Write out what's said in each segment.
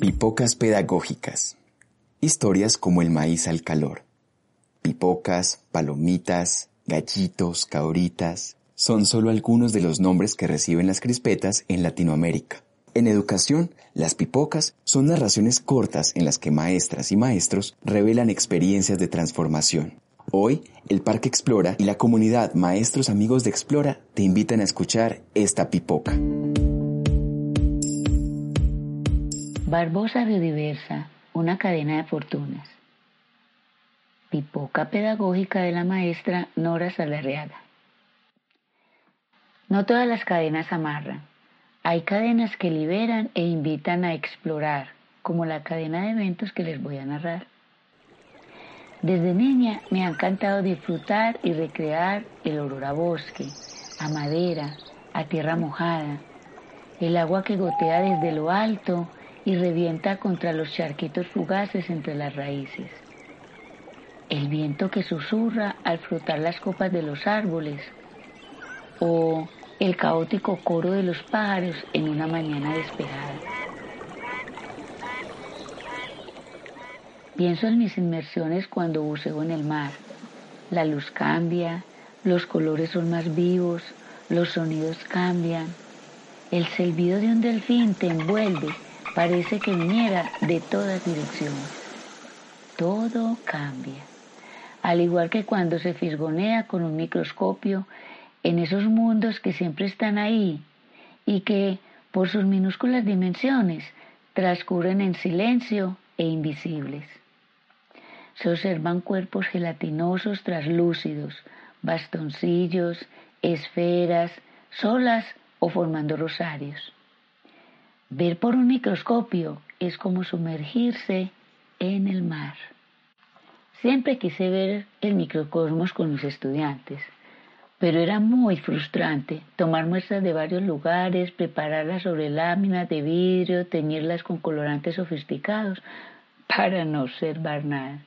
Pipocas pedagógicas. Historias como el maíz al calor. Pipocas, palomitas, gallitos, cauritas, son solo algunos de los nombres que reciben las crispetas en Latinoamérica. En educación, las pipocas son narraciones cortas en las que maestras y maestros revelan experiencias de transformación. Hoy, el Parque Explora y la comunidad Maestros Amigos de Explora te invitan a escuchar esta pipoca. Barbosa Biodiversa, una cadena de fortunas. Pipoca pedagógica de la maestra Nora Salarreaga. No todas las cadenas amarran. Hay cadenas que liberan e invitan a explorar, como la cadena de eventos que les voy a narrar. Desde niña me ha encantado disfrutar y recrear el olor a bosque, a madera, a tierra mojada, el agua que gotea desde lo alto y revienta contra los charquitos fugaces entre las raíces el viento que susurra al frotar las copas de los árboles o el caótico coro de los pájaros en una mañana despejada. Pienso en mis inmersiones cuando buceo en el mar. La luz cambia, los colores son más vivos, los sonidos cambian. El silbido de un delfín te envuelve, parece que viniera de todas direcciones. Todo cambia al igual que cuando se fisgonea con un microscopio en esos mundos que siempre están ahí y que, por sus minúsculas dimensiones, transcurren en silencio e invisibles. Se observan cuerpos gelatinosos traslúcidos, bastoncillos, esferas, solas o formando rosarios. Ver por un microscopio es como sumergirse en el mar. Siempre quise ver el microcosmos con mis estudiantes, pero era muy frustrante tomar muestras de varios lugares, prepararlas sobre láminas de vidrio, teñirlas con colorantes sofisticados para no observar nada.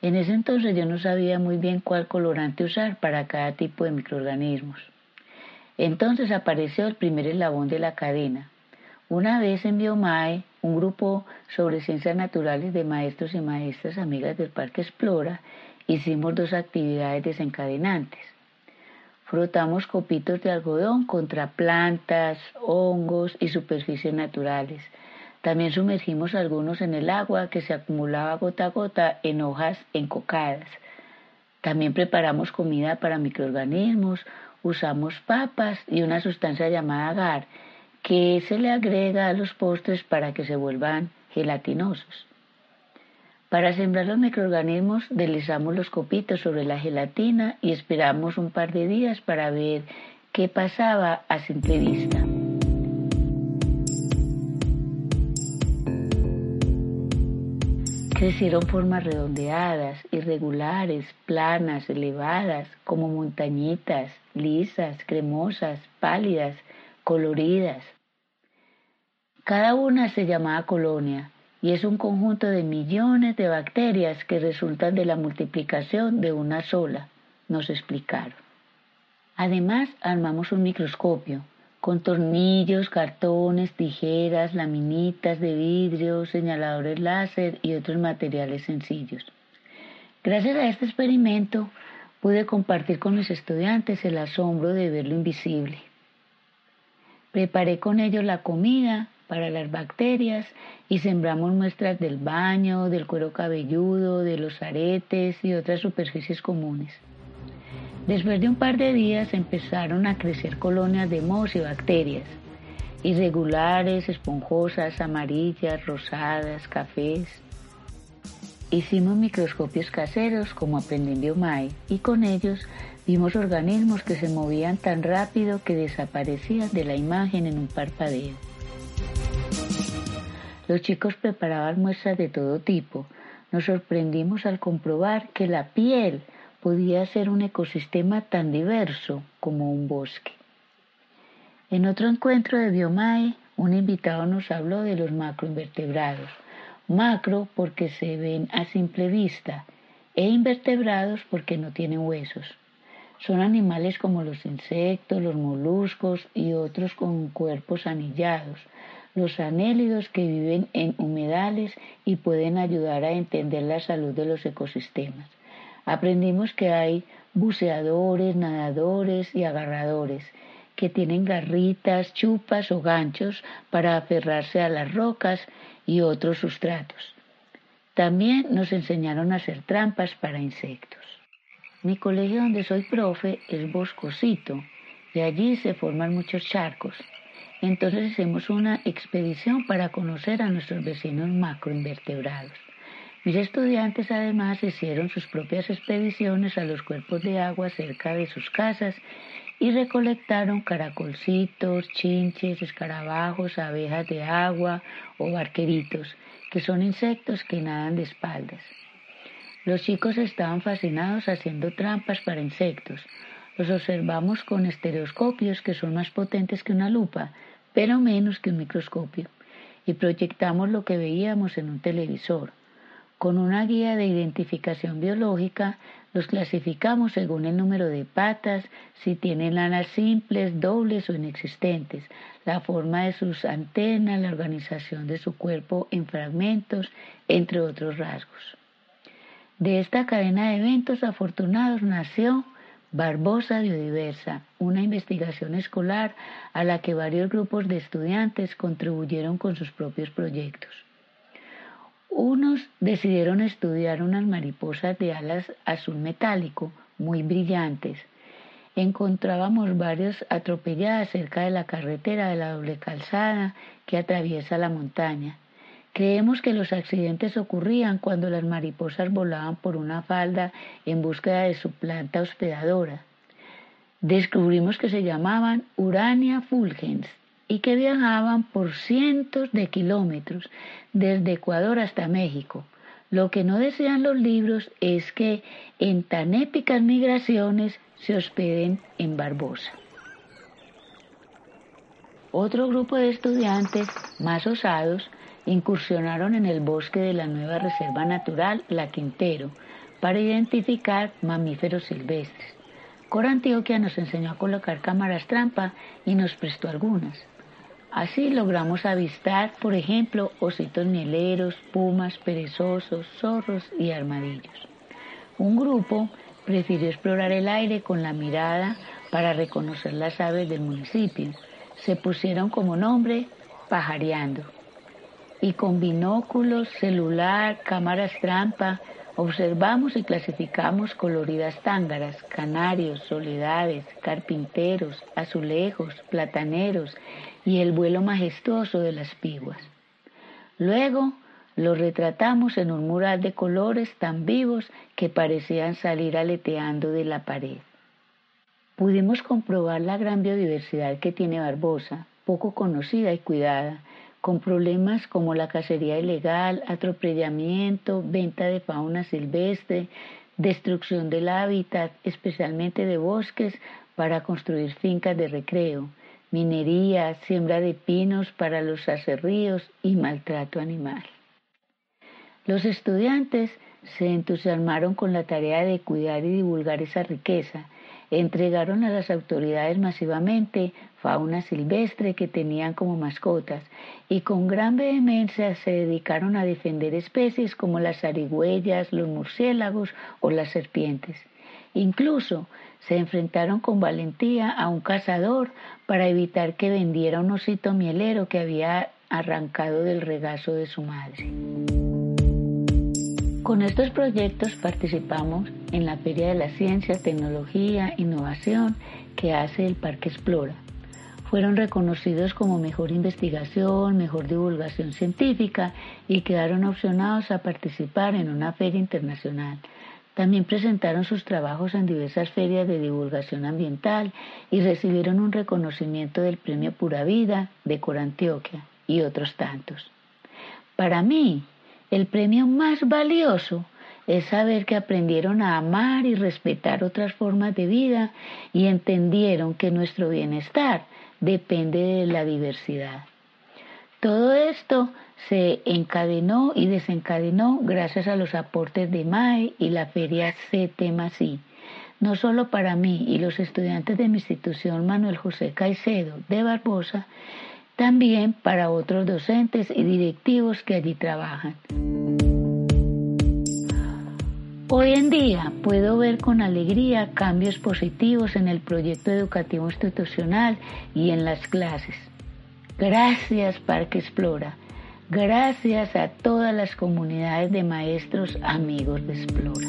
En ese entonces yo no sabía muy bien cuál colorante usar para cada tipo de microorganismos. Entonces apareció el primer eslabón de la cadena. Una vez en Biomae un grupo sobre ciencias naturales de maestros y maestras amigas del Parque Explora, hicimos dos actividades desencadenantes. Frotamos copitos de algodón contra plantas, hongos y superficies naturales. También sumergimos algunos en el agua que se acumulaba gota a gota en hojas encocadas. También preparamos comida para microorganismos, usamos papas y una sustancia llamada agar que se le agrega a los postres para que se vuelvan gelatinosos. Para sembrar los microorganismos deslizamos los copitos sobre la gelatina y esperamos un par de días para ver qué pasaba a simple vista. Crecieron formas redondeadas, irregulares, planas, elevadas, como montañitas, lisas, cremosas, pálidas, coloridas. Cada una se llamaba colonia y es un conjunto de millones de bacterias que resultan de la multiplicación de una sola, nos explicaron. Además, armamos un microscopio con tornillos, cartones, tijeras, laminitas de vidrio, señaladores láser y otros materiales sencillos. Gracias a este experimento pude compartir con mis estudiantes el asombro de ver lo invisible. Preparé con ellos la comida para las bacterias y sembramos muestras del baño, del cuero cabelludo, de los aretes y otras superficies comunes. Después de un par de días empezaron a crecer colonias de mohos y bacterias, irregulares, esponjosas, amarillas, rosadas, cafés. Hicimos microscopios caseros como aprendí en y con ellos Vimos organismos que se movían tan rápido que desaparecían de la imagen en un parpadeo. Los chicos preparaban muestras de todo tipo. Nos sorprendimos al comprobar que la piel podía ser un ecosistema tan diverso como un bosque. En otro encuentro de Biomae, un invitado nos habló de los macroinvertebrados. Macro porque se ven a simple vista e invertebrados porque no tienen huesos. Son animales como los insectos, los moluscos y otros con cuerpos anillados, los anélidos que viven en humedales y pueden ayudar a entender la salud de los ecosistemas. Aprendimos que hay buceadores, nadadores y agarradores que tienen garritas, chupas o ganchos para aferrarse a las rocas y otros sustratos. También nos enseñaron a hacer trampas para insectos. Mi colegio donde soy profe es boscosito y allí se forman muchos charcos. Entonces hacemos una expedición para conocer a nuestros vecinos macroinvertebrados. Mis estudiantes además hicieron sus propias expediciones a los cuerpos de agua cerca de sus casas y recolectaron caracolcitos, chinches, escarabajos, abejas de agua o barqueritos, que son insectos que nadan de espaldas. Los chicos estaban fascinados haciendo trampas para insectos. Los observamos con estereoscopios que son más potentes que una lupa, pero menos que un microscopio, y proyectamos lo que veíamos en un televisor. Con una guía de identificación biológica los clasificamos según el número de patas, si tienen alas simples, dobles o inexistentes, la forma de sus antenas, la organización de su cuerpo en fragmentos, entre otros rasgos. De esta cadena de eventos afortunados nació Barbosa Biodiversa, una investigación escolar a la que varios grupos de estudiantes contribuyeron con sus propios proyectos. Unos decidieron estudiar unas mariposas de alas azul metálico muy brillantes. Encontrábamos varios atropelladas cerca de la carretera de la doble calzada que atraviesa la montaña. Creemos que los accidentes ocurrían cuando las mariposas volaban por una falda en búsqueda de su planta hospedadora. Descubrimos que se llamaban Urania fulgens y que viajaban por cientos de kilómetros desde Ecuador hasta México. Lo que no desean los libros es que en tan épicas migraciones se hospeden en Barbosa. Otro grupo de estudiantes más osados incursionaron en el bosque de la nueva Reserva Natural La Quintero para identificar mamíferos silvestres. Cora Antioquia nos enseñó a colocar cámaras trampa y nos prestó algunas. Así logramos avistar, por ejemplo, ositos mieleros, pumas, perezosos, zorros y armadillos. Un grupo prefirió explorar el aire con la mirada para reconocer las aves del municipio. Se pusieron como nombre pajareando y con binóculos, celular, cámaras trampa, observamos y clasificamos coloridas tángaras, canarios, soledades, carpinteros, azulejos, plataneros y el vuelo majestuoso de las piguas. Luego los retratamos en un mural de colores tan vivos que parecían salir aleteando de la pared. Pudimos comprobar la gran biodiversidad que tiene Barbosa, poco conocida y cuidada, con problemas como la cacería ilegal, atropellamiento, venta de fauna silvestre, destrucción del hábitat, especialmente de bosques, para construir fincas de recreo, minería, siembra de pinos para los acerríos y maltrato animal. Los estudiantes se entusiasmaron con la tarea de cuidar y divulgar esa riqueza entregaron a las autoridades masivamente fauna silvestre que tenían como mascotas y con gran vehemencia se dedicaron a defender especies como las zarigüeyas, los murciélagos o las serpientes. Incluso se enfrentaron con valentía a un cazador para evitar que vendiera un osito mielero que había arrancado del regazo de su madre. Con estos proyectos participamos en la Feria de la Ciencia, Tecnología, Innovación que hace el Parque Explora. Fueron reconocidos como mejor investigación, mejor divulgación científica y quedaron opcionados a participar en una feria internacional. También presentaron sus trabajos en diversas ferias de divulgación ambiental y recibieron un reconocimiento del Premio Pura Vida de Corantioquia y otros tantos. Para mí, el premio más valioso es saber que aprendieron a amar y respetar otras formas de vida y entendieron que nuestro bienestar depende de la diversidad. Todo esto se encadenó y desencadenó gracias a los aportes de MAE y la feria CTMASI, no solo para mí y los estudiantes de mi institución Manuel José Caicedo de Barbosa, también para otros docentes y directivos que allí trabajan. Hoy en día puedo ver con alegría cambios positivos en el proyecto educativo institucional y en las clases. Gracias Parque Explora. Gracias a todas las comunidades de maestros amigos de Explora.